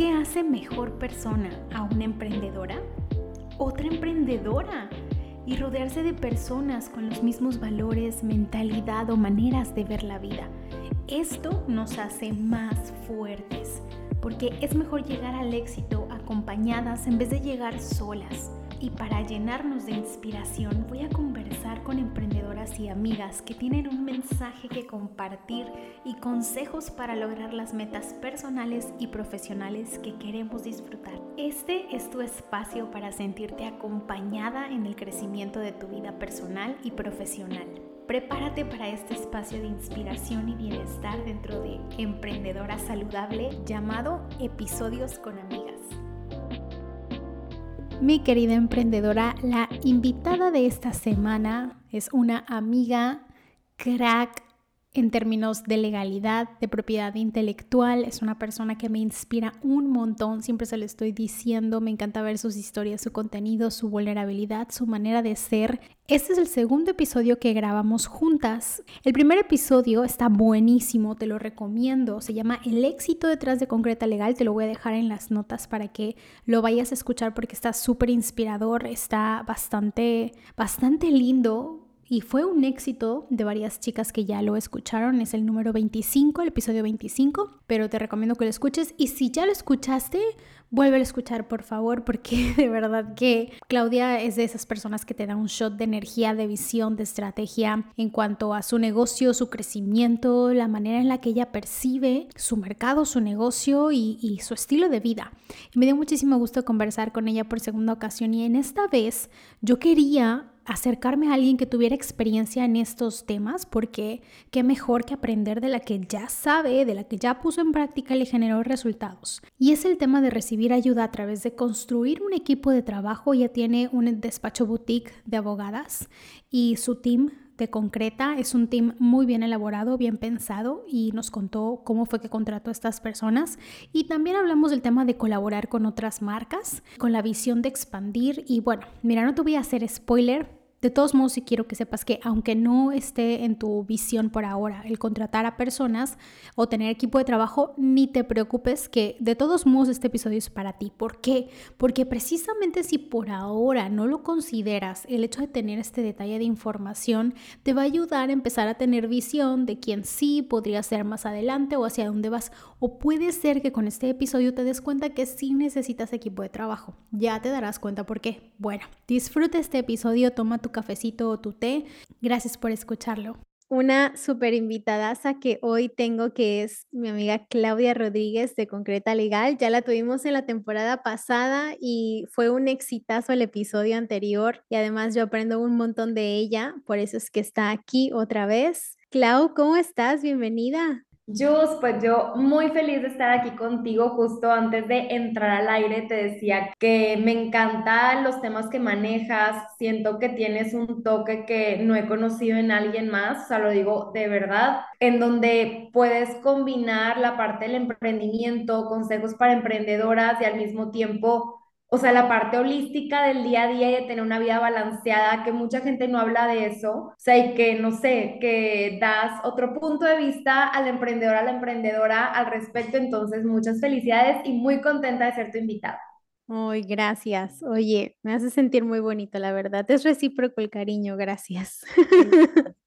qué hace mejor persona a una emprendedora? Otra emprendedora y rodearse de personas con los mismos valores, mentalidad o maneras de ver la vida. Esto nos hace más fuertes, porque es mejor llegar al éxito acompañadas en vez de llegar solas. Y para llenarnos de inspiración voy a conversar con y amigas que tienen un mensaje que compartir y consejos para lograr las metas personales y profesionales que queremos disfrutar. Este es tu espacio para sentirte acompañada en el crecimiento de tu vida personal y profesional. Prepárate para este espacio de inspiración y bienestar dentro de Emprendedora Saludable llamado Episodios con Amigas mi querida emprendedora. La invitada de esta semana es una amiga crack en términos de legalidad, de propiedad intelectual. Es una persona que me inspira un montón, siempre se lo estoy diciendo, me encanta ver sus historias, su contenido, su vulnerabilidad, su manera de ser. Este es el segundo episodio que grabamos juntas. El primer episodio está buenísimo, te lo recomiendo. Se llama El éxito detrás de Concreta Legal. Te lo voy a dejar en las notas para que lo vayas a escuchar porque está súper inspirador, está bastante, bastante lindo y fue un éxito de varias chicas que ya lo escucharon. Es el número 25, el episodio 25, pero te recomiendo que lo escuches y si ya lo escuchaste, vuelve a escuchar por favor porque de verdad que Claudia es de esas personas que te da un shot de energía, de visión, de estrategia en cuanto a su negocio, su crecimiento, la manera en la que ella percibe su mercado, su negocio y, y su estilo de vida. Y me dio muchísimo gusto conversar con ella por segunda ocasión y en esta vez yo quería acercarme a alguien que tuviera experiencia en estos temas, porque qué mejor que aprender de la que ya sabe, de la que ya puso en práctica y le generó resultados. Y es el tema de recibir ayuda a través de construir un equipo de trabajo. Ya tiene un despacho boutique de abogadas y su team de concreta. Es un team muy bien elaborado, bien pensado y nos contó cómo fue que contrató a estas personas. Y también hablamos del tema de colaborar con otras marcas, con la visión de expandir. Y bueno, mira, no te voy a hacer spoiler, de todos modos, sí quiero que sepas que aunque no esté en tu visión por ahora el contratar a personas o tener equipo de trabajo, ni te preocupes que de todos modos este episodio es para ti. ¿Por qué? Porque precisamente si por ahora no lo consideras, el hecho de tener este detalle de información te va a ayudar a empezar a tener visión de quién sí podría ser más adelante o hacia dónde vas. O puede ser que con este episodio te des cuenta que sí necesitas equipo de trabajo. Ya te darás cuenta por qué. Bueno, disfruta este episodio, toma tu cafecito o tu té. Gracias por escucharlo. Una súper invitada que hoy tengo que es mi amiga Claudia Rodríguez de Concreta Legal. Ya la tuvimos en la temporada pasada y fue un exitazo el episodio anterior y además yo aprendo un montón de ella, por eso es que está aquí otra vez. Clau, ¿cómo estás? Bienvenida. Jus, pues yo muy feliz de estar aquí contigo. Justo antes de entrar al aire te decía que me encantan los temas que manejas. Siento que tienes un toque que no he conocido en alguien más, o sea, lo digo de verdad, en donde puedes combinar la parte del emprendimiento, consejos para emprendedoras y al mismo tiempo o sea, la parte holística del día a día y de tener una vida balanceada, que mucha gente no habla de eso, o sea, y que, no sé, que das otro punto de vista al emprendedor, a la emprendedora al respecto, entonces muchas felicidades y muy contenta de ser tu invitada. Ay, gracias. Oye, me hace sentir muy bonito, la verdad. Es recíproco el cariño, gracias.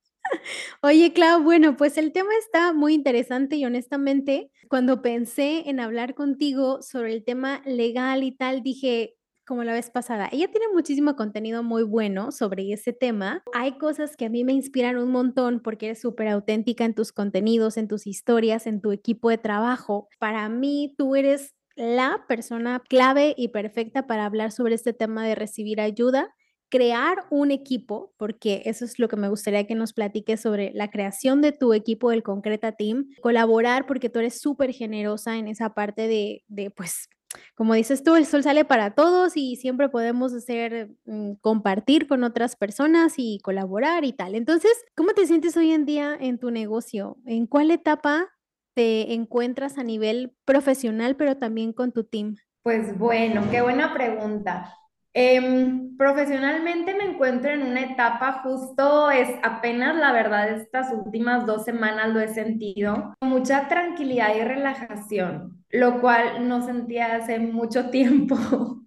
Oye, Clau, bueno, pues el tema está muy interesante y honestamente, cuando pensé en hablar contigo sobre el tema legal y tal, dije, como la vez pasada, ella tiene muchísimo contenido muy bueno sobre ese tema. Hay cosas que a mí me inspiran un montón porque eres súper auténtica en tus contenidos, en tus historias, en tu equipo de trabajo. Para mí, tú eres la persona clave y perfecta para hablar sobre este tema de recibir ayuda crear un equipo, porque eso es lo que me gustaría que nos platiques sobre la creación de tu equipo del Concreta Team, colaborar porque tú eres súper generosa en esa parte de, de, pues, como dices tú, el sol sale para todos y siempre podemos hacer, mm, compartir con otras personas y colaborar y tal. Entonces, ¿cómo te sientes hoy en día en tu negocio? ¿En cuál etapa te encuentras a nivel profesional, pero también con tu team? Pues bueno, qué buena pregunta. Em, profesionalmente me encuentro en una etapa justo, es apenas la verdad, estas últimas dos semanas lo he sentido, mucha tranquilidad y relajación, lo cual no sentía hace mucho tiempo.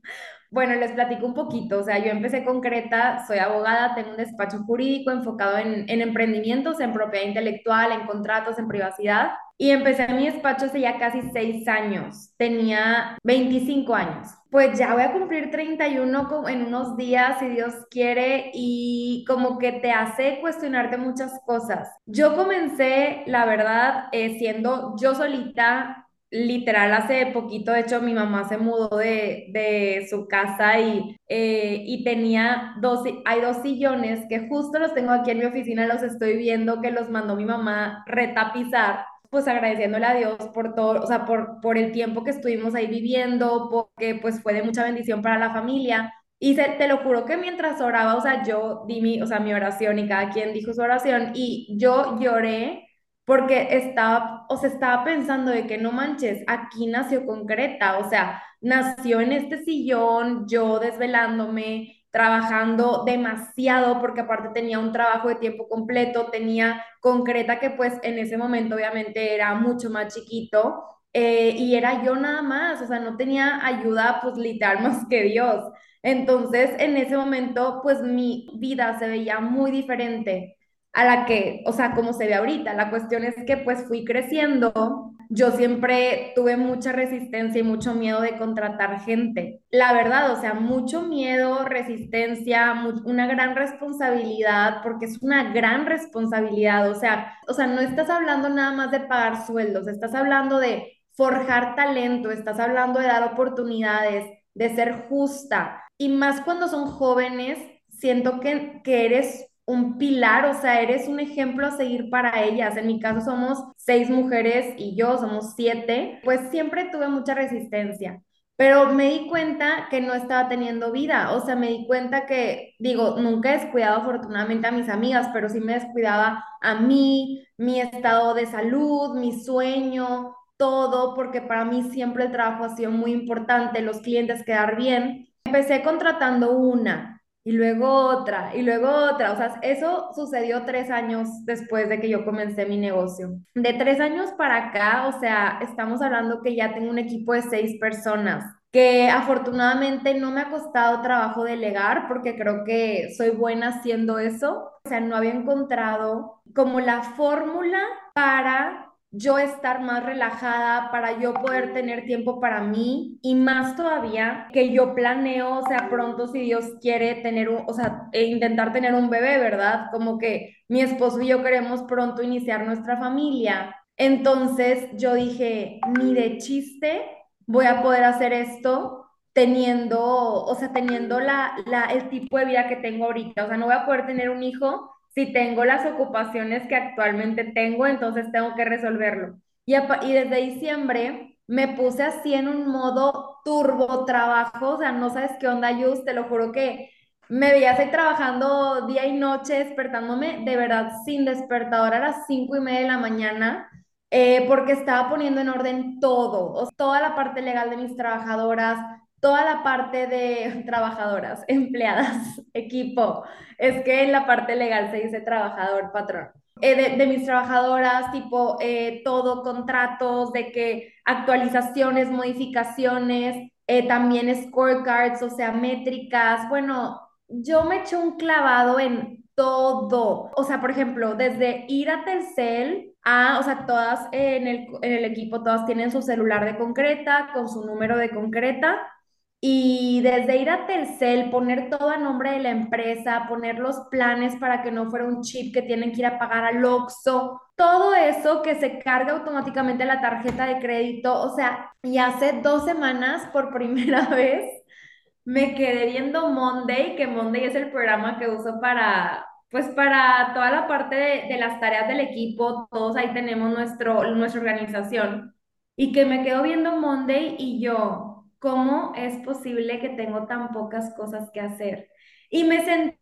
Bueno, les platico un poquito. O sea, yo empecé concreta, soy abogada, tengo un despacho jurídico enfocado en, en emprendimientos, en propiedad intelectual, en contratos, en privacidad. Y empecé mi despacho hace ya casi seis años. Tenía 25 años. Pues ya voy a cumplir 31 en unos días, si Dios quiere, y como que te hace cuestionarte muchas cosas. Yo comencé, la verdad, eh, siendo yo solita literal hace poquito, de hecho, mi mamá se mudó de, de su casa y, eh, y tenía dos, hay dos sillones que justo los tengo aquí en mi oficina, los estoy viendo que los mandó mi mamá retapizar, pues agradeciéndole a Dios por todo, o sea, por, por el tiempo que estuvimos ahí viviendo, porque pues fue de mucha bendición para la familia. Y se, te lo juro que mientras oraba, o sea, yo di mi, o sea, mi oración y cada quien dijo su oración y yo lloré porque estaba, o sea, estaba pensando de que no manches, aquí nació concreta, o sea, nació en este sillón, yo desvelándome, trabajando demasiado, porque aparte tenía un trabajo de tiempo completo, tenía concreta que pues en ese momento obviamente era mucho más chiquito, eh, y era yo nada más, o sea, no tenía ayuda pues literal más que Dios. Entonces, en ese momento, pues mi vida se veía muy diferente a la que, o sea, como se ve ahorita. La cuestión es que pues fui creciendo. Yo siempre tuve mucha resistencia y mucho miedo de contratar gente. La verdad, o sea, mucho miedo, resistencia, una gran responsabilidad, porque es una gran responsabilidad. O sea, o sea, no estás hablando nada más de pagar sueldos, estás hablando de forjar talento, estás hablando de dar oportunidades, de ser justa. Y más cuando son jóvenes, siento que, que eres un pilar, o sea, eres un ejemplo a seguir para ellas. En mi caso somos seis mujeres y yo somos siete, pues siempre tuve mucha resistencia. Pero me di cuenta que no estaba teniendo vida, o sea, me di cuenta que, digo, nunca he descuidado afortunadamente a mis amigas, pero sí me descuidaba a mí, mi estado de salud, mi sueño, todo, porque para mí siempre el trabajo ha sido muy importante, los clientes quedar bien. Empecé contratando una, y luego otra, y luego otra. O sea, eso sucedió tres años después de que yo comencé mi negocio. De tres años para acá, o sea, estamos hablando que ya tengo un equipo de seis personas que afortunadamente no me ha costado trabajo delegar porque creo que soy buena haciendo eso. O sea, no había encontrado como la fórmula para yo estar más relajada, para yo poder tener tiempo para mí y más todavía que yo planeo, o sea, pronto si Dios quiere tener un, o sea, e intentar tener un bebé, ¿verdad? Como que mi esposo y yo queremos pronto iniciar nuestra familia. Entonces yo dije, ni de chiste voy a poder hacer esto teniendo, o sea, teniendo la, la, el tipo de vida que tengo ahorita. O sea, no voy a poder tener un hijo si tengo las ocupaciones que actualmente tengo, entonces tengo que resolverlo. Y, desde diciembre me puse así en un modo turbo trabajo, o sea, no sabes qué onda, Yus, te lo juro que me veía así trabajando día y noche, despertándome de verdad sin despertador a las cinco y media de la mañana, eh, porque estaba poniendo en orden todo, toda la parte legal de mis trabajadoras, toda la parte de trabajadoras, empleadas, equipo, es que en la parte legal se dice trabajador, patrón. Eh, de, mis trabajadoras, tipo eh, todo, contratos, de que actualizaciones, modificaciones, eh, también scorecards, o sea, métricas. Bueno, yo me eché un clavado en todo. O sea, por ejemplo, desde ir a Telcel a, o sea, todas en el, en el equipo, todas tienen su celular de concreta, con su número de concreta y desde ir a Telcel, poner todo a nombre de la empresa, poner los planes para que no fuera un chip que tienen que ir a pagar al OXXO, todo eso que se carga automáticamente la tarjeta de crédito. O sea, y hace dos semanas, por primera vez, me quedé viendo Monday, que Monday es el programa que uso para, pues para toda la parte de, de las tareas del equipo, todos ahí tenemos nuestro, nuestra organización. Y que me quedo viendo Monday y yo, ¿cómo es posible que tengo tan pocas cosas que hacer? Y me sentí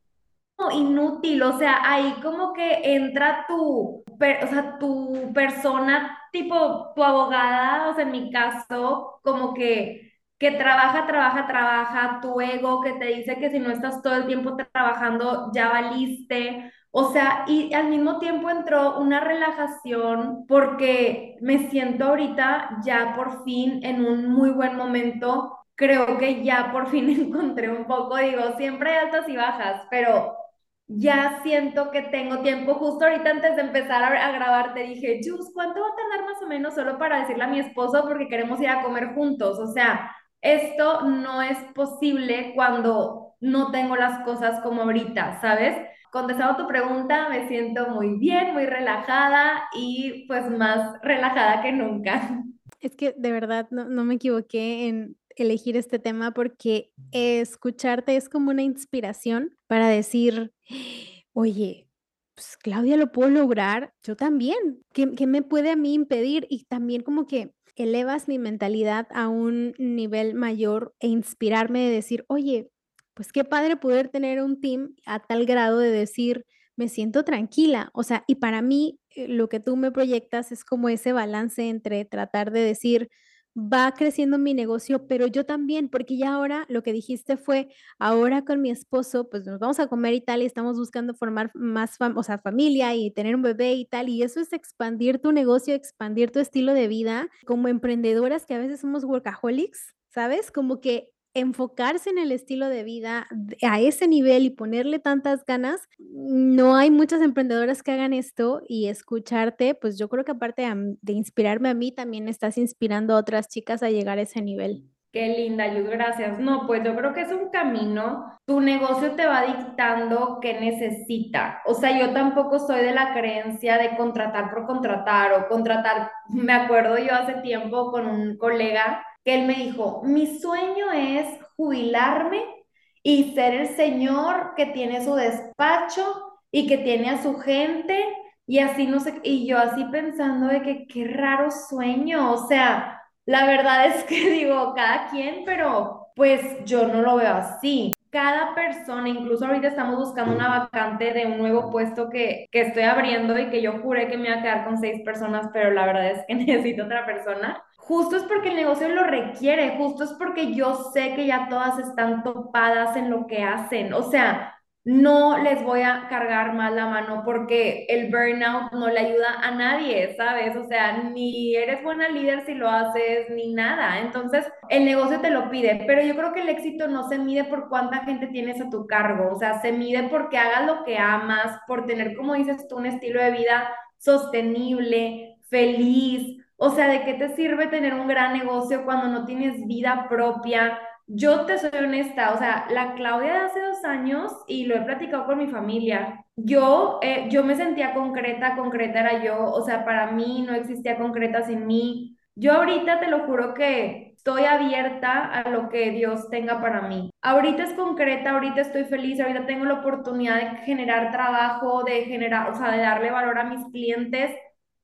inútil, o sea, ahí como que entra tu, o sea, tu persona, tipo tu abogada, o sea, en mi caso, como que que trabaja, trabaja, trabaja, tu ego que te dice que si no estás todo el tiempo trabajando ya valiste. O sea, y al mismo tiempo entró una relajación porque me siento ahorita ya por fin en un muy buen momento. Creo que ya por fin encontré un poco, digo, siempre hay altas y bajas, pero ya siento que tengo tiempo. Justo ahorita antes de empezar a, grabar te dije, Jus, ¿cuánto va a tardar más o menos solo para decirle a mi esposo porque queremos ir a comer juntos? O sea, esto no es posible cuando no tengo las cosas como ahorita, ¿sabes? Contestando tu pregunta, me siento muy bien, muy relajada y pues más relajada que nunca. Es que de verdad no, no me equivoqué en elegir este tema porque escucharte es como una inspiración para decir, oye, pues Claudia lo puedo lograr, yo también. ¿Qué, ¿Qué, me puede a mí impedir? Y también como que elevas mi mentalidad a un nivel mayor e inspirarme de decir, oye, pues qué padre poder tener un team a tal grado de decir, me siento tranquila. O sea, y para mí eh, lo que tú me proyectas es como ese balance entre tratar de decir, va creciendo mi negocio, pero yo también, porque ya ahora lo que dijiste fue, ahora con mi esposo, pues nos vamos a comer y tal, y estamos buscando formar más, o sea, familia y tener un bebé y tal, y eso es expandir tu negocio, expandir tu estilo de vida, como emprendedoras que a veces somos workaholics, ¿sabes? Como que enfocarse en el estilo de vida a ese nivel y ponerle tantas ganas, no hay muchas emprendedoras que hagan esto y escucharte, pues yo creo que aparte de inspirarme a mí, también estás inspirando a otras chicas a llegar a ese nivel. Qué linda, Yus, gracias. No, pues yo creo que es un camino. Tu negocio te va dictando qué necesita. O sea, yo tampoco soy de la creencia de contratar por contratar o contratar. Me acuerdo yo hace tiempo con un colega que él me dijo, mi sueño es jubilarme y ser el señor que tiene su despacho y que tiene a su gente y así no sé, y yo así pensando de que qué raro sueño, o sea, la verdad es que digo, cada quien, pero pues yo no lo veo así. Cada persona, incluso ahorita estamos buscando una vacante de un nuevo puesto que, que estoy abriendo y que yo juré que me iba a quedar con seis personas, pero la verdad es que necesito otra persona justo es porque el negocio lo requiere, justo es porque yo sé que ya todas están topadas en lo que hacen. O sea, no les voy a cargar más la mano porque el burnout no le ayuda a nadie, ¿sabes? O sea, ni eres buena líder si lo haces, ni nada. Entonces, el negocio te lo pide, pero yo creo que el éxito no se mide por cuánta gente tienes a tu cargo, o sea, se mide porque hagas lo que amas, por tener, como dices tú, un estilo de vida sostenible, feliz o sea, ¿de qué te sirve tener un gran negocio cuando no tienes vida propia? Yo te soy honesta, o sea, la Claudia de hace dos años, y lo he platicado con mi familia, yo, eh, yo me sentía concreta, concreta era yo, o sea, para mí no existía concreta sin mí. Yo ahorita te lo juro que estoy abierta a lo que Dios tenga para mí. Ahorita es concreta, ahorita estoy feliz, ahorita tengo la oportunidad de generar trabajo, de generar, o sea, de darle valor a mis clientes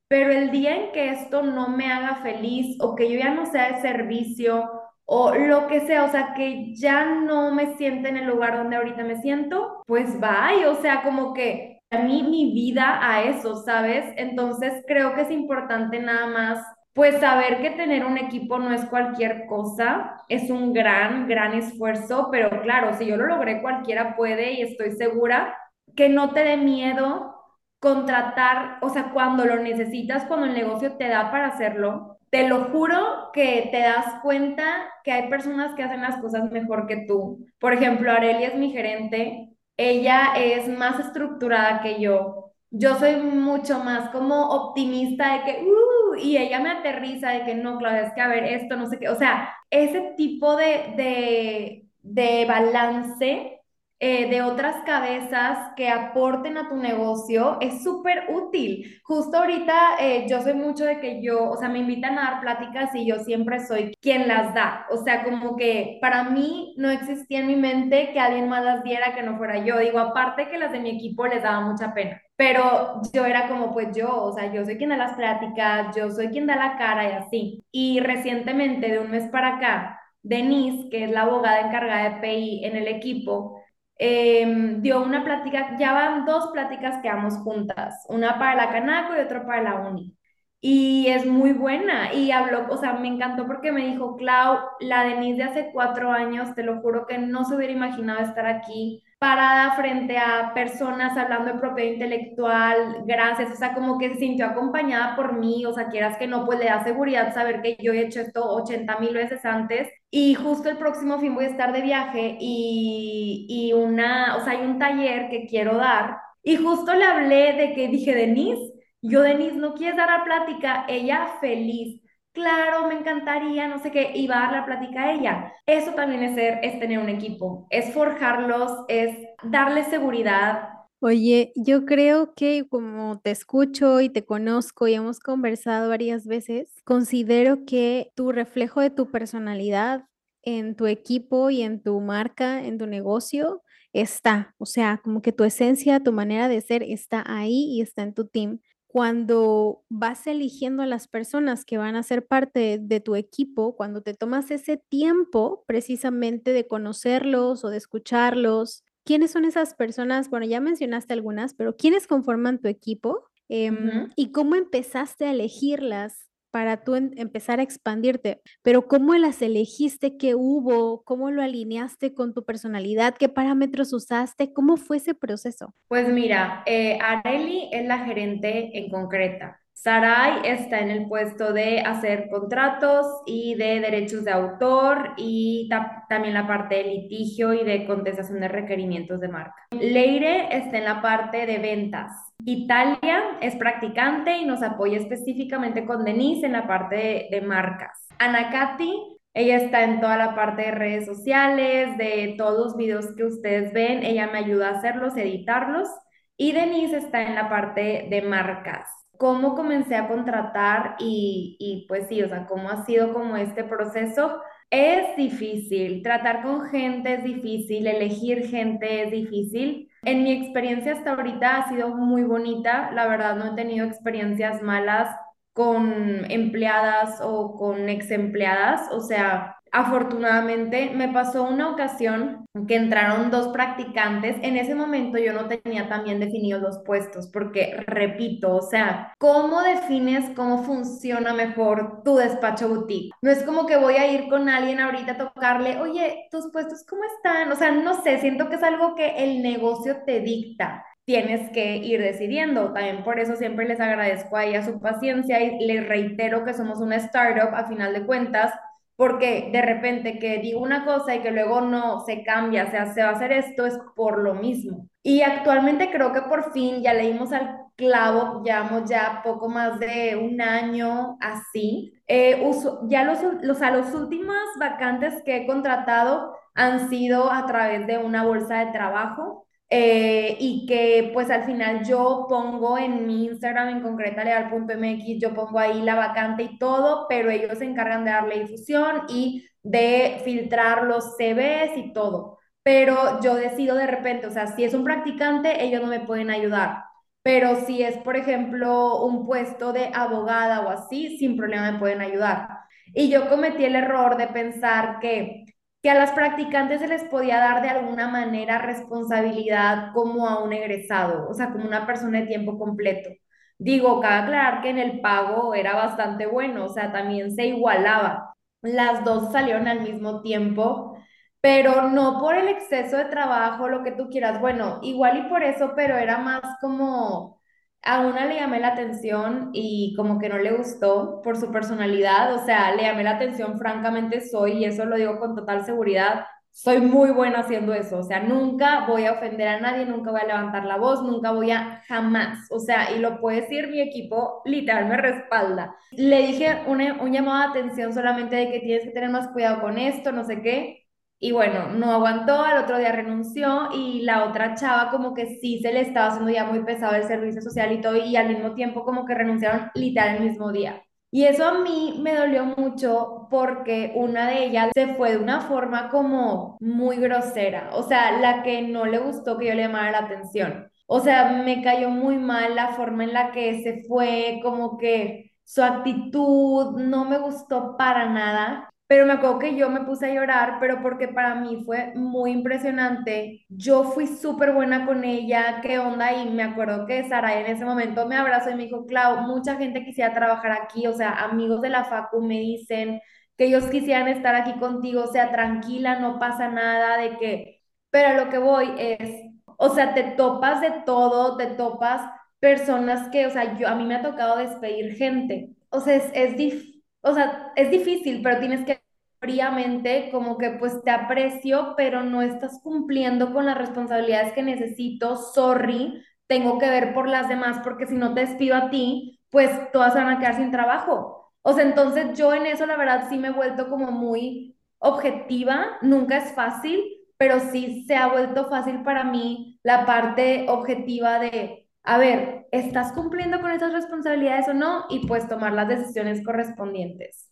pero el día en que esto no me haga feliz o que yo ya no sea de servicio o lo que sea, o sea, que ya no me siente en el lugar donde ahorita me siento, pues bye, o sea, como que a mí mi vida a eso, ¿sabes? Entonces creo que es importante nada más pues saber que tener un equipo no es cualquier cosa, es un gran, gran esfuerzo, pero claro, si yo lo logré, cualquiera puede y estoy segura que no te dé miedo contratar, o sea, cuando lo necesitas, cuando el negocio te da para hacerlo, te lo juro que te das cuenta que hay personas que hacen las cosas mejor que tú. Por ejemplo, Arelia es mi gerente, ella es más estructurada que yo. Yo soy mucho más como optimista de que, uh, y ella me aterriza de que no, Claudia, es que a ver, esto, no sé qué. O sea, ese tipo de, de, de balance eh, de otras cabezas que aporten a tu negocio es súper útil. Justo ahorita eh, yo soy mucho de que yo, o sea, me invitan a dar pláticas y yo siempre soy quien las da. O sea, como que para mí no existía en mi mente que alguien más las diera que no fuera yo. Digo, aparte que las de mi equipo les daba mucha pena. Pero yo era como, pues yo, o sea, yo soy quien da las pláticas, yo soy quien da la cara y así. Y recientemente, de un mes para acá, Denise, que es la abogada encargada de PI en el equipo, Em, dio una plática, ya van dos pláticas que damos juntas, una para la Canaco y otra para la Uni. y es muy buena. Y habló, o sea, me encantó porque me dijo, Clau, la Denise de hace cuatro años, te lo juro que no se hubiera imaginado estar aquí parada frente a personas hablando de propiedad intelectual, gracias, o sea, como que se sintió acompañada por mí, o sea, quieras que no, pues le da seguridad saber que yo he hecho esto 80 mil veces antes y justo el próximo fin voy a estar de viaje y, y una, o sea, hay un taller que quiero dar y justo le hablé de que dije, Denise, yo, Denise, ¿no quieres dar la plática? Ella feliz. Claro, me encantaría, no sé qué, y va a dar la plática a ella. Eso también es ser, es tener un equipo, es forjarlos, es darles seguridad. Oye, yo creo que como te escucho y te conozco y hemos conversado varias veces, considero que tu reflejo de tu personalidad en tu equipo y en tu marca, en tu negocio, está. O sea, como que tu esencia, tu manera de ser está ahí y está en tu team cuando vas eligiendo a las personas que van a ser parte de tu equipo, cuando te tomas ese tiempo precisamente de conocerlos o de escucharlos, ¿quiénes son esas personas? Bueno, ya mencionaste algunas, pero ¿quiénes conforman tu equipo? Em, ¿Y cómo empezaste a elegirlas? Para tú empezar a expandirte, pero ¿cómo las elegiste? ¿Qué hubo? ¿Cómo lo alineaste con tu personalidad? ¿Qué parámetros usaste? ¿Cómo fue ese proceso? Pues mira, eh, Areli es la gerente en concreta. Sarai está en el puesto de hacer contratos y de derechos de autor y también la parte de litigio y de contestación de requerimientos de marca. Leire está en la parte de ventas. Italia es practicante y nos apoya específicamente con Denise en la parte de, de marcas. Anakati, ella está en toda la parte de redes sociales, de todos los videos que ustedes ven, ella me ayuda a hacerlos, editarlos. Y Denise está en la parte de marcas cómo comencé a contratar y, y pues sí, o sea, cómo ha sido como este proceso. Es difícil, tratar con gente es difícil, elegir gente es difícil. En mi experiencia hasta ahorita ha sido muy bonita, la verdad no he tenido experiencias malas con empleadas o con ex empleadas, o sea, Afortunadamente me pasó una ocasión que entraron dos practicantes. En ese momento yo no tenía también definidos los puestos porque, repito, o sea, ¿cómo defines cómo funciona mejor tu despacho boutique? No es como que voy a ir con alguien ahorita a tocarle, oye, tus puestos, ¿cómo están? O sea, no sé, siento que es algo que el negocio te dicta tienes que ir decidiendo. También por eso siempre les agradezco a ella su paciencia y les reitero que somos una startup a final de cuentas porque de repente que digo una cosa y que luego no se cambia, o sea, se va a hacer esto, es por lo mismo. Y actualmente creo que por fin ya leímos al clavo, llevamos ya poco más de un año así. Eh, ya los, los, a los últimos vacantes que he contratado han sido a través de una bolsa de trabajo. Eh, y que pues al final yo pongo en mi Instagram en concreta leal.mx, yo pongo ahí la vacante y todo, pero ellos se encargan de darle difusión y de filtrar los CVs y todo. Pero yo decido de repente, o sea, si es un practicante, ellos no me pueden ayudar. Pero si es, por ejemplo, un puesto de abogada o así, sin problema me pueden ayudar. Y yo cometí el error de pensar que que a las practicantes se les podía dar de alguna manera responsabilidad como a un egresado, o sea, como una persona de tiempo completo. Digo, cabe aclarar que en el pago era bastante bueno, o sea, también se igualaba. Las dos salieron al mismo tiempo, pero no por el exceso de trabajo, lo que tú quieras. Bueno, igual y por eso, pero era más como a una le llamé la atención y como que no le gustó por su personalidad, o sea, le llamé la atención, francamente soy, y eso lo digo con total seguridad, soy muy buena haciendo eso, o sea, nunca voy a ofender a nadie, nunca voy a levantar la voz, nunca voy a jamás, o sea, y lo puede decir mi equipo, literal, me respalda. Le dije un llamado de atención solamente de que tienes que tener más cuidado con esto, no sé qué, y bueno, no aguantó, al otro día renunció y la otra chava como que sí se le estaba haciendo ya muy pesado el servicio social y todo y al mismo tiempo como que renunciaron literal el mismo día. Y eso a mí me dolió mucho porque una de ellas se fue de una forma como muy grosera, o sea, la que no le gustó que yo le llamara la atención. O sea, me cayó muy mal la forma en la que se fue, como que su actitud no me gustó para nada pero me acuerdo que yo me puse a llorar, pero porque para mí fue muy impresionante. Yo fui súper buena con ella, qué onda, y me acuerdo que Sara en ese momento me abrazó y me dijo, Clau, mucha gente quisiera trabajar aquí, o sea, amigos de la Facu me dicen que ellos quisieran estar aquí contigo, o sea, tranquila, no pasa nada, de que, pero lo que voy es, o sea, te topas de todo, te topas personas que, o sea, yo, a mí me ha tocado despedir gente, o sea, es, es difícil o sea, es difícil, pero tienes que fríamente como que pues te aprecio, pero no estás cumpliendo con las responsabilidades que necesito, sorry, tengo que ver por las demás porque si no te despido a ti, pues todas van a quedar sin trabajo. O sea, entonces yo en eso la verdad sí me he vuelto como muy objetiva, nunca es fácil, pero sí se ha vuelto fácil para mí la parte objetiva de a ver, ¿estás cumpliendo con esas responsabilidades o no? Y pues tomar las decisiones correspondientes.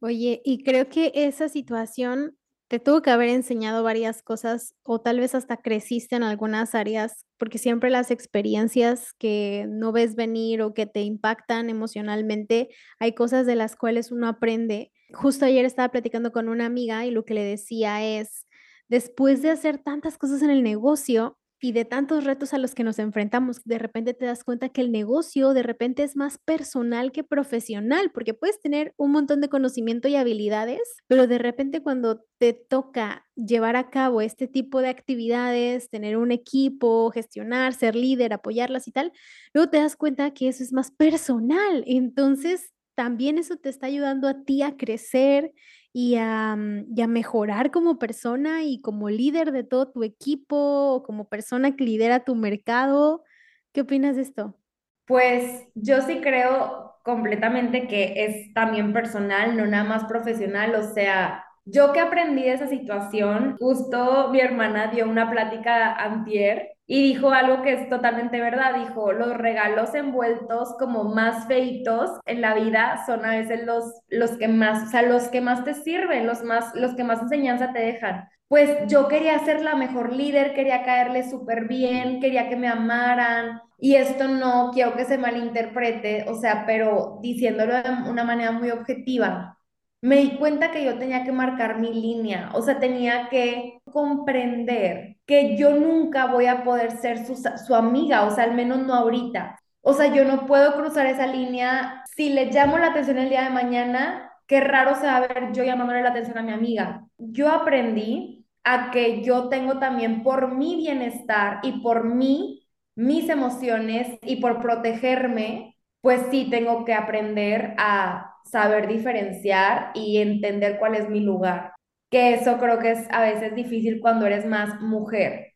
Oye, y creo que esa situación te tuvo que haber enseñado varias cosas o tal vez hasta creciste en algunas áreas, porque siempre las experiencias que no ves venir o que te impactan emocionalmente, hay cosas de las cuales uno aprende. Justo ayer estaba platicando con una amiga y lo que le decía es, después de hacer tantas cosas en el negocio, y de tantos retos a los que nos enfrentamos, de repente te das cuenta que el negocio de repente es más personal que profesional, porque puedes tener un montón de conocimiento y habilidades, pero de repente cuando te toca llevar a cabo este tipo de actividades, tener un equipo, gestionar, ser líder, apoyarlas y tal, luego te das cuenta que eso es más personal. Entonces, también eso te está ayudando a ti a crecer y a, mm, y mejorar como persona y como líder de todo tu equipo o como persona que lidera tu mercado. ¿Qué opinas de esto? Pues yo sí creo completamente que es también personal, no nada más profesional. O sea, yo que aprendí de esa situación, justo mi hermana dio una plática antier y dijo algo que es totalmente verdad. Dijo, los regalos envueltos como más feitos en la vida son a veces los, los que más, o los que más te sirven, los, más, los que más enseñanza te dejan. Pues yo quería ser la mejor líder, quería caerle súper bien, quería que me amaran. Y esto no quiero que se malinterprete, o sea, pero diciéndolo de una manera muy objetiva me di cuenta que yo tenía que marcar mi línea, o sea, tenía que comprender que yo nunca voy a poder ser su, amiga, o sea, al menos no ahorita. O sea, yo no puedo cruzar esa línea. Si le llamo la atención el día de mañana, qué raro se va a ver yo llamándole la atención a mi amiga. Yo aprendí a que yo tengo también por mi bienestar y por mí, mis emociones y por protegerme, pues sí tengo que aprender a saber diferenciar y entender cuál es mi lugar. Que eso creo que es a veces difícil cuando eres más mujer.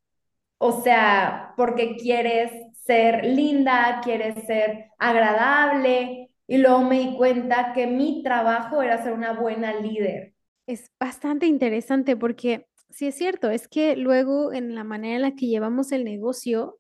O sea, porque quieres ser linda, quieres ser agradable y luego me di cuenta que mi trabajo era ser una buena líder. Es bastante interesante porque sí es cierto, es que luego en la manera en la que llevamos el negocio,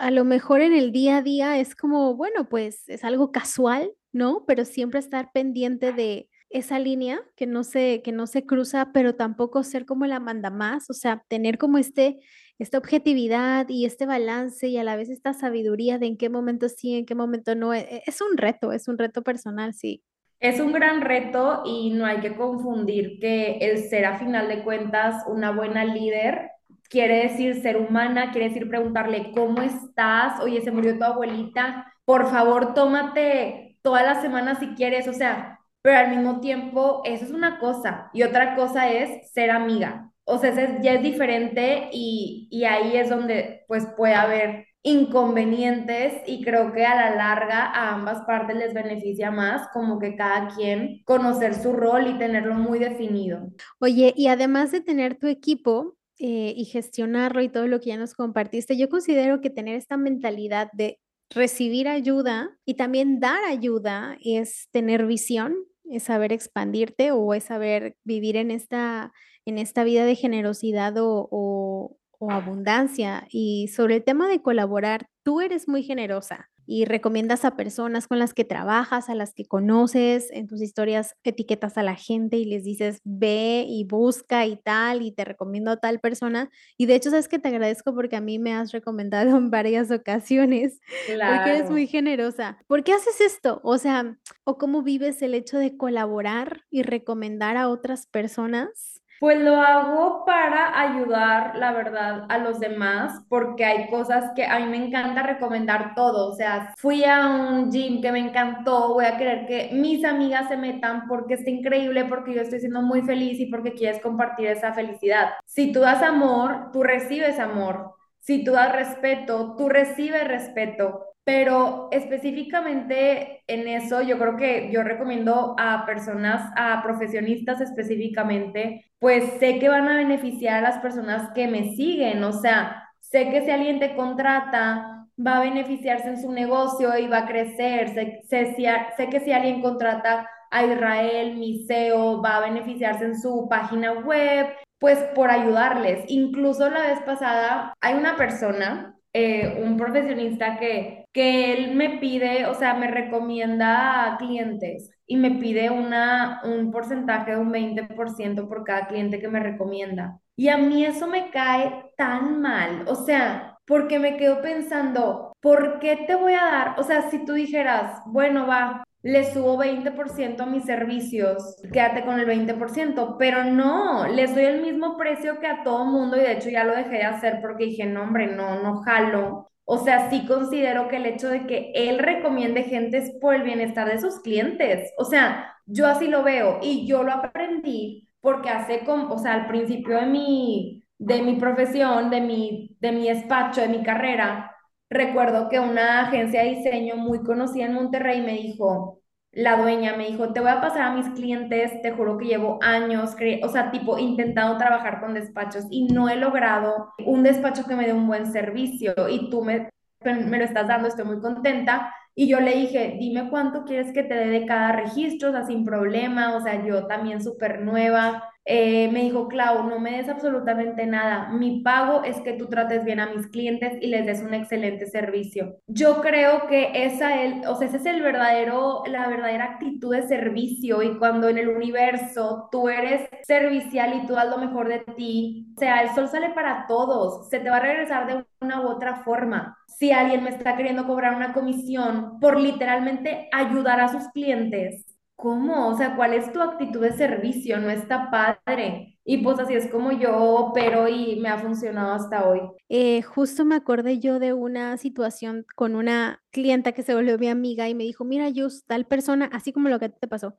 a lo mejor en el día a día es como, bueno, pues es algo casual, ¿no? Pero siempre estar pendiente de esa línea que no se, que no se cruza, pero tampoco ser como la manda más, o sea, tener como este, esta objetividad y este balance y a la vez esta sabiduría de en qué momento sí, en qué momento no, e, es un reto, es un reto personal, sí. Es un gran reto y no hay que confundir que el ser a final de cuentas una buena líder quiere decir ser humana, quiere decir preguntarle cómo estás, oye, se murió tu abuelita, por favor, tómate todas las semanas si quieres, o sea, pero al mismo tiempo, eso es una cosa y otra cosa es ser amiga. O sea, ya es diferente y, y ahí es donde pues puede haber inconvenientes y creo que a la larga a ambas partes les beneficia más como que cada quien conocer su rol y tenerlo muy definido. Oye, y además de tener tu equipo, eh, y gestionarlo y todo lo que ya nos compartiste, yo considero que tener esta mentalidad de recibir ayuda y también dar ayuda es tener visión, es saber expandirte o es saber vivir en esta, en esta vida de generosidad o, o abundancia. Y sobre el tema de colaborar, tú eres muy generosa y recomiendas a personas con las que trabajas, a las que conoces, en tus historias etiquetas a la gente y les dices ve y busca y tal y te recomiendo a tal persona. Y de hecho, sabes que te agradezco porque a mí me has recomendado en varias ocasiones, porque eres muy generosa. ¿Por qué haces esto? O sea, ¿o cómo vives el hecho de colaborar y recomendar a otras personas? Pues lo hago para ayudar, la verdad, a los demás, porque hay cosas que a mí me encanta recomendar todo. O sea, fui a un gym que me encantó, voy a querer que mis amigas se metan porque está increíble, porque yo estoy siendo muy feliz y porque quieres compartir esa felicidad. Si tú das amor, tú recibes amor. Si tú das respeto, tú recibes respeto. Pero específicamente en eso, yo creo que yo recomiendo a personas, a profesionistas específicamente, pues sé que van a beneficiar a las personas que me siguen, o sea, sé que si alguien te contrata, va a beneficiarse en su negocio y va a crecer, sé, sé, que si alguien contrata a Israel, Miseo, va a beneficiarse en su página web, pues por ayudarles. Incluso la vez pasada hay una persona eh, un profesionista que, que él me pide, o sea, me recomienda clientes y me pide una, un porcentaje de un 20% por cada cliente que me recomienda. Y a mí eso me cae tan mal, o sea, porque me quedo pensando, ¿por qué te voy a dar? O sea, si tú dijeras, bueno, va, le subo 20% a mis servicios, quédate con el 20%, pero no, les doy el mismo precio que a todo mundo y de hecho ya lo dejé de hacer porque dije, no, hombre, no, no jalo. O sea, sí considero que el hecho de que él recomiende gente es por el bienestar de sus clientes. O sea, yo así lo veo y yo lo aprendí porque hace como, o sea, al principio de mi, de mi profesión, de mi, de mi despacho, de mi carrera, Recuerdo que una agencia de diseño muy conocida en Monterrey me dijo, la dueña me dijo, te voy a pasar a mis clientes, te juro que llevo años, o sea, tipo, intentando trabajar con despachos y no he logrado un despacho que me dé un buen servicio y tú me, me lo estás dando, estoy muy contenta. Y yo le dije, dime cuánto quieres que te dé de cada registro, o sea, sin problema, o sea, yo también súper nueva. Eh, me dijo, Clau, no me des absolutamente nada. Mi pago es que tú trates bien a mis clientes y les des un excelente servicio. Yo creo que esa es, o sea, ese es el verdadero, la verdadera actitud de servicio y cuando en el universo tú eres servicial y tú das lo mejor de ti, o sea, el sol sale para todos, se te va a regresar de una u otra forma. Si alguien me está queriendo cobrar una comisión por literalmente ayudar a sus clientes, ¿cómo? O sea, ¿cuál es tu actitud de servicio? No está padre. Y pues así es como yo opero y me ha funcionado hasta hoy. Eh, justo me acordé yo de una situación con una clienta que se volvió mi amiga y me dijo, mira, yo tal persona, así como lo que te pasó,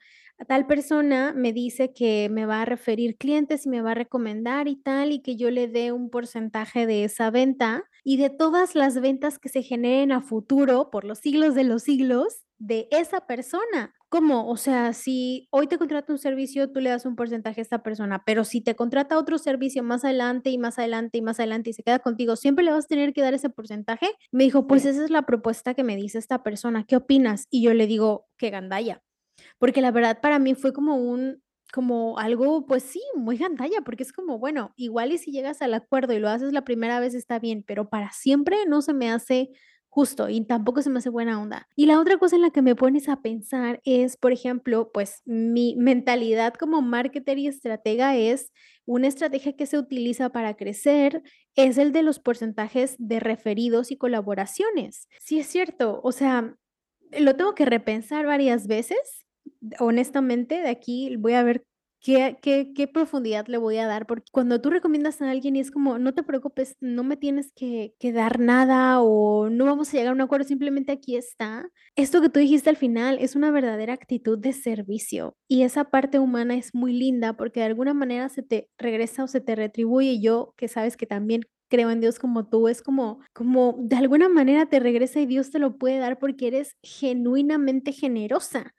tal persona me dice que me va a referir clientes y me va a recomendar y tal, y que yo le dé un porcentaje de esa venta y de todas las ventas que se generen a futuro por los siglos de los siglos de esa persona. ¿Cómo? O sea, si hoy te contrata un servicio, tú le das un porcentaje a esta persona, pero si te contrata otro servicio más adelante y más adelante y más adelante y se queda contigo, siempre le vas a tener que dar ese porcentaje. Me dijo, pues esa es la propuesta que me dice esta persona, ¿qué opinas? Y yo le digo, qué gandalla, porque la verdad para mí fue como un, como algo, pues sí, muy gandalla, porque es como, bueno, igual y si llegas al acuerdo y lo haces la primera vez está bien, pero para siempre no se me hace justo y tampoco se me hace buena onda. Y la otra cosa en la que me pones a pensar es, por ejemplo, pues mi mentalidad como marketer y estratega es una estrategia que se utiliza para crecer es el de los porcentajes de referidos y colaboraciones. Sí es cierto, o sea, lo tengo que repensar varias veces. Honestamente, de aquí voy a ver ¿Qué, profundidad le voy a dar? Porque cuando tú recomiendas a alguien y es como, no te preocupes, no me tienes que, que, dar nada o no vamos a llegar a un acuerdo, simplemente aquí está. Esto que tú dijiste al final es una verdadera actitud de servicio y esa parte humana es muy linda porque de alguna manera se te regresa o se te retribuye. Yo, que sabes que también creo en Dios como tú, es como, como de alguna manera te regresa y Dios te lo puede dar porque eres genuinamente generosa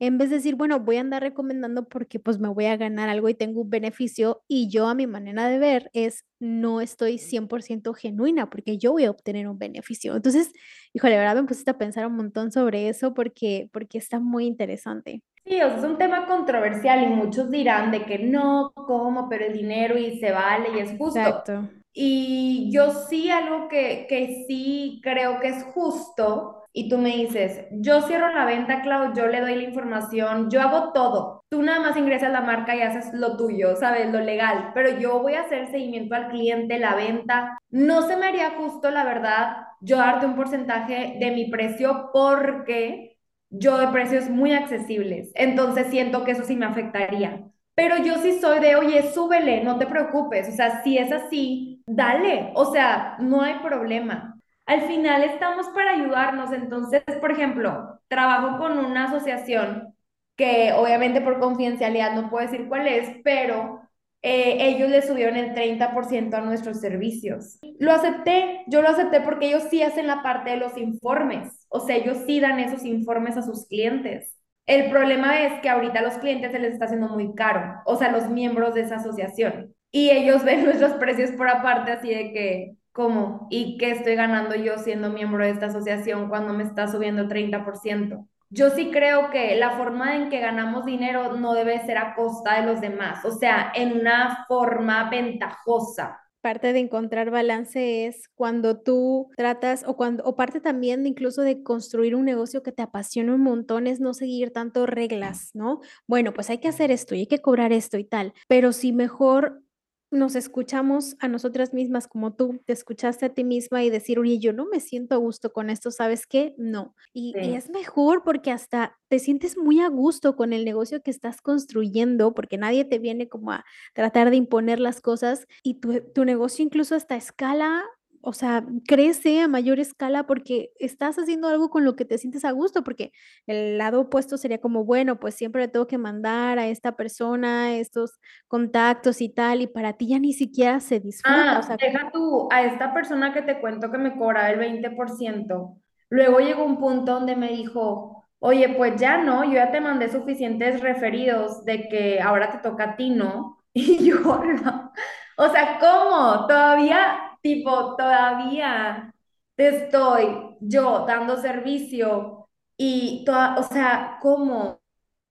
en vez de decir, bueno, voy a andar recomendando porque pues me voy a ganar algo y tengo un beneficio y yo a mi manera de ver es no estoy 100% genuina porque yo voy a obtener un beneficio. Entonces, híjole, verdad me pusiste a pensar un montón sobre eso porque, porque está muy interesante. Sí, o sea, es un tema controversial y muchos dirán de que no, ¿cómo? Pero el dinero y se vale y es justo. Exacto. Y yo sí algo que, que sí creo que es justo y tú me dices, yo cierro la venta, Clau, yo le doy la información, yo hago todo. Tú nada más ingresas la marca y haces lo tuyo, ¿sabes? Lo legal, pero yo voy a hacer seguimiento al cliente, la venta. No se me haría justo, la verdad, yo darte un porcentaje de mi precio porque yo de precios muy accesibles. Entonces siento que eso sí me afectaría. Pero yo sí soy de, oye, súbele, no te preocupes. O sea, si es así, dale. O sea, no hay problema. Al final estamos para ayudarnos. Entonces, por ejemplo, trabajo con una asociación que obviamente por confidencialidad no puedo decir cuál es, pero eh, ellos le subieron el 30% a nuestros servicios. Lo acepté, yo lo acepté porque ellos sí hacen la parte de los informes, o sea, ellos sí dan esos informes a sus clientes. El problema es que ahorita a los clientes se les está haciendo muy caro, o sea, los miembros de esa asociación. Y ellos ven nuestros precios por aparte, así de que, ¿cómo? ¿Y qué estoy ganando yo siendo miembro de esta asociación cuando me está subiendo 30%? Yo sí creo que la forma en que ganamos dinero no debe ser a costa de los demás, o sea, en una forma ventajosa parte de encontrar balance es cuando tú tratas o cuando o parte también incluso de construir un negocio que te apasiona un montón es no seguir tanto reglas, ¿no? Bueno, pues hay que hacer esto y hay que cobrar esto y tal, pero si mejor nos escuchamos a nosotras mismas como tú te escuchaste a ti misma y decir, oye, yo no me siento a gusto con esto, ¿sabes qué? No. Y, es mejor porque hasta te sientes muy a gusto con el negocio que estás construyendo porque nadie te viene como a tratar de imponer las cosas y tu, tu negocio incluso hasta escala o sea, crece a mayor escala porque estás haciendo algo con lo que te sientes a gusto, porque el lado opuesto sería como, bueno, pues siempre le tengo que mandar a esta persona estos contactos y tal, y para ti ya ni siquiera se disfruta. o ah, sea, deja tú a esta persona que te cuento que me cobra el 20%. Luego llegó un punto donde me dijo, oye, pues ya no, yo ya te mandé suficientes referidos de que ahora te toca a ti, ¿no? Y yo, no. o sea, ¿cómo? Todavía tipo, todavía te estoy yo dando servicio y toda, o sea, ¿cómo?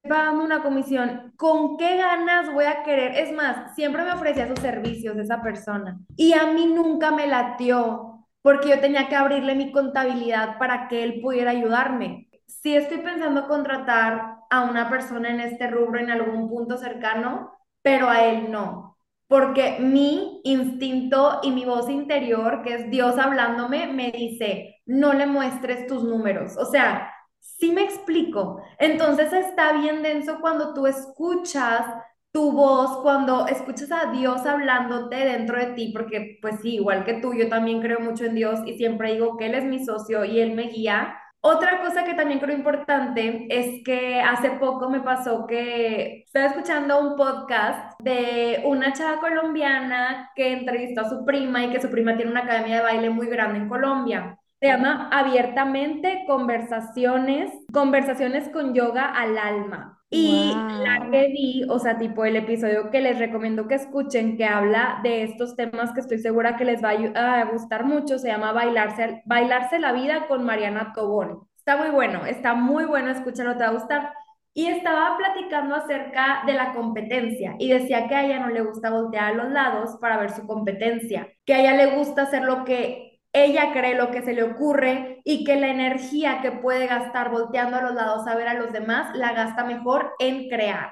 Pagando una comisión, ¿con qué ganas voy a querer? Es más, siempre me ofrecía sus servicios esa persona y a mí nunca me latió porque yo tenía que abrirle mi contabilidad para que él pudiera ayudarme. Si estoy pensando contratar a una persona en este rubro en algún punto cercano, pero a él no porque mi instinto y mi voz interior, que es Dios hablándome, me dice, no le muestres tus números. O sea, sí me explico. Entonces está bien denso cuando tú escuchas tu voz, cuando escuchas a Dios hablándote dentro de ti, porque pues sí, igual que tú, yo también creo mucho en Dios y siempre digo que Él es mi socio y Él me guía otra cosa que también creo importante es que hace poco me pasó que estaba escuchando un podcast de una chava colombiana que entrevistó a su prima y que su prima tiene una academia de baile muy grande en Colombia. Se llama Abiertamente Conversaciones, Conversaciones con Yoga al Alma. Y la que vi, o sea, tipo el episodio que les recomiendo que escuchen, que habla de estos temas que estoy segura que les va a, gustar mucho, se llama Bailarse, Bailarse la Vida con Mariana Tobón. Está muy bueno, está muy bueno, escúchalo, te va a gustar. Y estaba platicando acerca de la competencia y decía que a ella no le gusta voltear a los lados para ver su competencia, que a ella le gusta hacer lo que ella cree lo que se le ocurre y que la energía que puede gastar volteando a los lados a ver a los demás la gasta mejor en crear.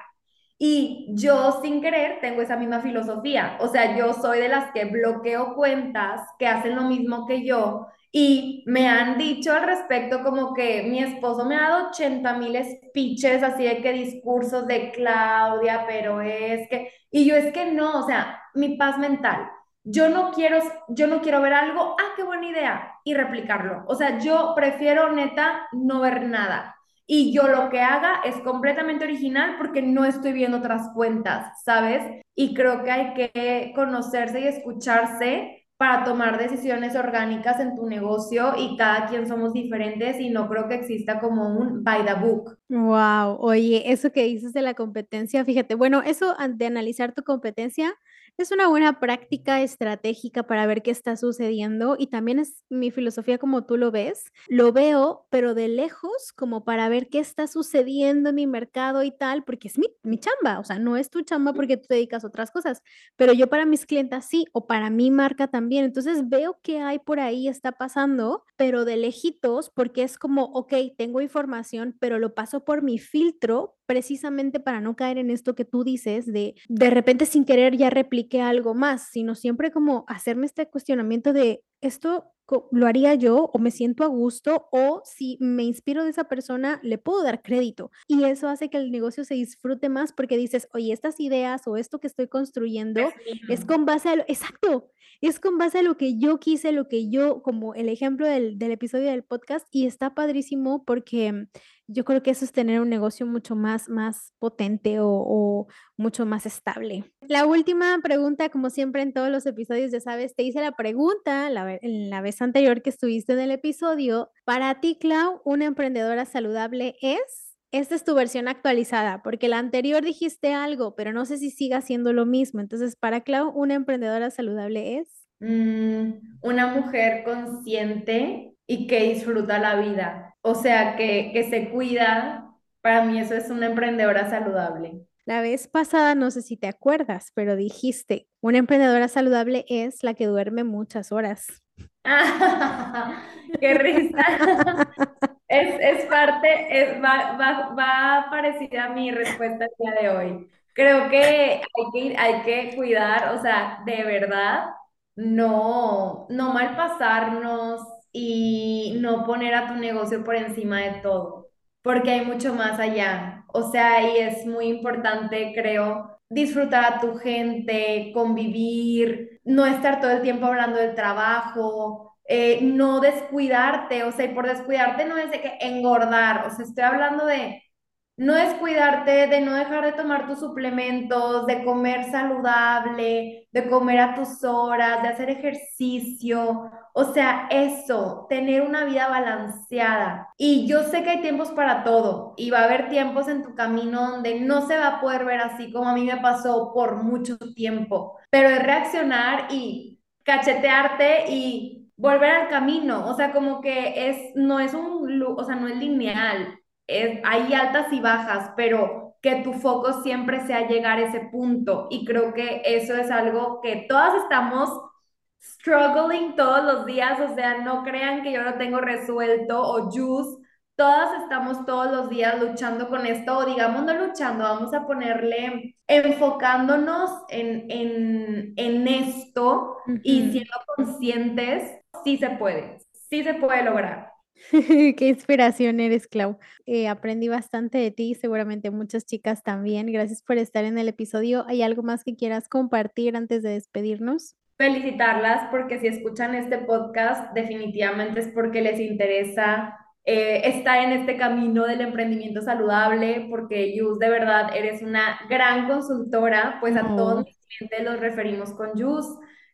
Y yo sin querer tengo esa misma filosofía. O sea, yo soy de las que bloqueo cuentas que hacen lo mismo que yo y me han dicho al respecto como que mi esposo me ha dado 80 mil speeches así de que discursos de Claudia, pero es que... Y yo es que no, o sea, mi paz mental yo no quiero, yo no quiero ver algo, ah, qué buena idea, y replicarlo. O sea, yo prefiero neta no ver nada. Y yo lo que haga es completamente original porque no estoy viendo otras cuentas, ¿sabes? Y creo que hay que conocerse y escucharse para tomar decisiones orgánicas en tu negocio y cada quien somos diferentes y no creo que exista como un by the book. Wow, oye, eso que dices de la competencia, fíjate, bueno, eso de analizar tu competencia Es una buena práctica estratégica para ver qué está sucediendo y también es mi filosofía como tú lo ves. Lo veo, pero de lejos, como para ver qué está sucediendo en mi mercado y tal, porque es mi, mi chamba, o sea, no es tu chamba porque tú te dedicas a otras cosas, pero yo para mis clientes sí, o para mi marca también. Entonces veo qué hay por ahí, está pasando, pero de lejitos, porque es como, ok, tengo información, pero lo paso por mi filtro precisamente para no caer en esto que tú dices de de repente sin querer ya repliqué algo más, sino siempre como hacerme este cuestionamiento de esto lo haría yo o me siento a gusto o si me inspiro de esa persona le puedo dar crédito y eso hace que el negocio se disfrute más porque dices, oye, estas ideas o esto que estoy construyendo es con base a lo, exacto, es con base a lo que yo quise, lo que yo, como el ejemplo del, del episodio del podcast y está padrísimo porque yo creo que eso es tener un negocio mucho más, más potente o, mucho más estable. La última pregunta, como siempre en todos los episodios, ya sabes, te hice la pregunta la, en la vez anterior que estuviste en el episodio. Para ti, Clau, ¿una emprendedora saludable es? Esta es tu versión actualizada, porque la anterior dijiste algo, pero no sé si siga siendo lo mismo. Entonces, para Clau, ¿una emprendedora saludable es? Mm, una mujer consciente y que disfruta la vida o sea, que, que se cuida, para mí eso es una emprendedora saludable. La vez pasada, no sé si te acuerdas, pero dijiste, una emprendedora saludable es la que duerme muchas horas. ¡Qué risa! es, es, parte, es, va, va, va parecida a mi respuesta el día de hoy. Creo que hay que, hay que cuidar, o sea, de verdad, no, no malpasarnos, y no poner a tu negocio por encima de todo, porque hay mucho más allá. O sea, y es muy importante, creo, disfrutar a tu gente, convivir, no estar todo el tiempo hablando del trabajo, eh, no descuidarte, o sea, y por descuidarte no es de que engordar, o sea, estoy hablando de no es cuidarte de no dejar de tomar tus suplementos, de comer saludable, de comer a tus horas, de hacer ejercicio. O sea, eso, tener una vida balanceada. Y yo sé que hay tiempos para todo y va a haber tiempos en tu camino donde no se va a poder ver así como a mí me pasó por mucho tiempo. Pero es reaccionar y cachetearte y volver al camino. O sea, como que es, no es un, o sea, no es lineal hay altas y bajas, pero que tu foco siempre sea llegar a ese punto. Y creo que eso es algo que todas estamos struggling todos los días, o sea, no crean que yo lo tengo resuelto o juice. Todas estamos todos los días luchando con esto, o digamos no luchando, vamos a ponerle, enfocándonos en, en, en esto y siendo conscientes, sí se puede, sí se puede lograr. Qué inspiración eres, Clau. Eh, aprendí bastante de ti, seguramente muchas chicas también. Gracias por estar en el episodio. ¿Hay algo más que quieras compartir antes de despedirnos? Felicitarlas porque si escuchan este podcast, definitivamente es porque les interesa eh, estar en este camino del emprendimiento saludable, porque Yus, de verdad, eres una gran consultora, pues a todos mis clientes los referimos con Yus.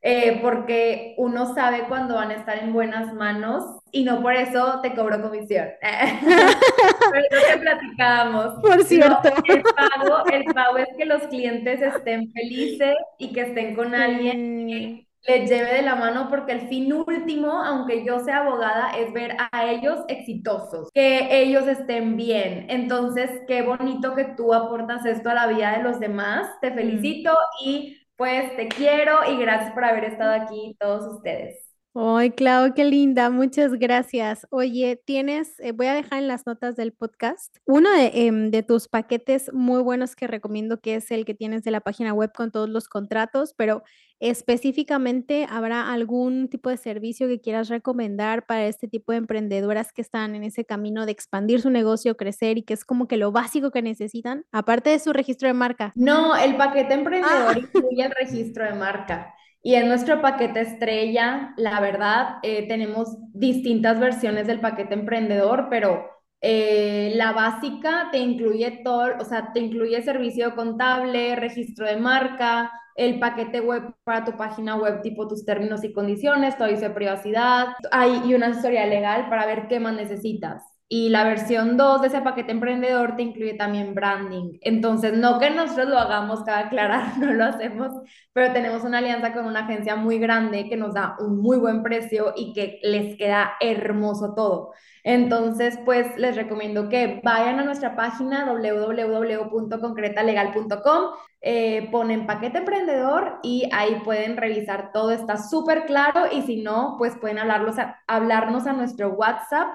Eh, porque uno sabe cuando van a estar en buenas manos y no por eso te cobro comisión. Pero eso que platicábamos. Por cierto. el, pago, el pago es que los clientes estén felices y que estén con alguien que les lleve de la mano porque el fin último, aunque yo sea abogada, es ver a ellos exitosos, que ellos estén bien. Entonces, qué bonito que tú aportas esto a la vida de los demás. Te felicito y pues te quiero y gracias por haber estado aquí todos ustedes. Ay, Clau, qué linda, muchas gracias. Oye, tienes, eh, voy a dejar en las notas del podcast uno de, em, de, tus paquetes muy buenos que recomiendo, que es el que tienes de la página web con todos los contratos, pero específicamente, ¿habrá algún tipo de servicio que quieras recomendar para este tipo de emprendedoras que están en ese camino de expandir su negocio, crecer y que es como que lo básico que necesitan, aparte de su registro de marca? No, el paquete emprendedor ah. incluye el registro de marca. Y en nuestro paquete estrella, la verdad, eh, tenemos distintas versiones del paquete emprendedor, pero eh, la básica te incluye todo, o sea, te incluye servicio contable, registro de marca, el paquete web para tu página web, tipo tus términos y condiciones, todo dice privacidad, hay y una asesoría legal para ver qué más necesitas. Y la versión 2 de ese paquete emprendedor te incluye también branding. Entonces, no que nosotros lo hagamos, cada aclarar, no lo hacemos, pero tenemos una alianza con una agencia muy grande que nos da un muy buen precio y que les queda hermoso todo. Entonces, pues les recomiendo que vayan a nuestra página www.concretalegal.com, eh, ponen paquete emprendedor y ahí pueden revisar todo, está súper claro y si no, pues pueden hablarlos hablarnos a nuestro WhatsApp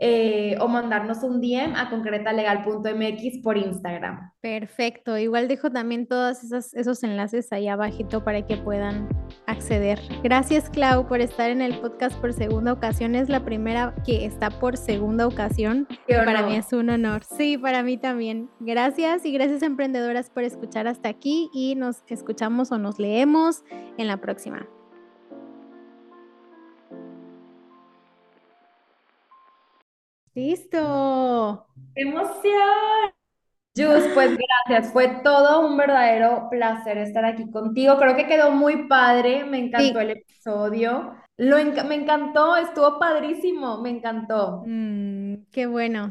eh, o mandarnos un DM a concretalegal.mx por Instagram. Perfecto, igual dejo también todos esos, esos enlaces ahí abajito para que puedan acceder. Gracias Clau por estar en el podcast por segunda ocasión, es la primera que está por segunda ocasión. Para mí es un honor. Sí, para mí también. Gracias y gracias emprendedoras por escuchar hasta aquí y nos escuchamos o nos leemos en la próxima. Listo. ¡Qué emoción! Jus, pues gracias. Fue todo un verdadero placer estar aquí contigo. Creo que quedó muy padre. Me encantó el episodio. Lo me encantó, estuvo padrísimo, me encantó. Mm, qué bueno.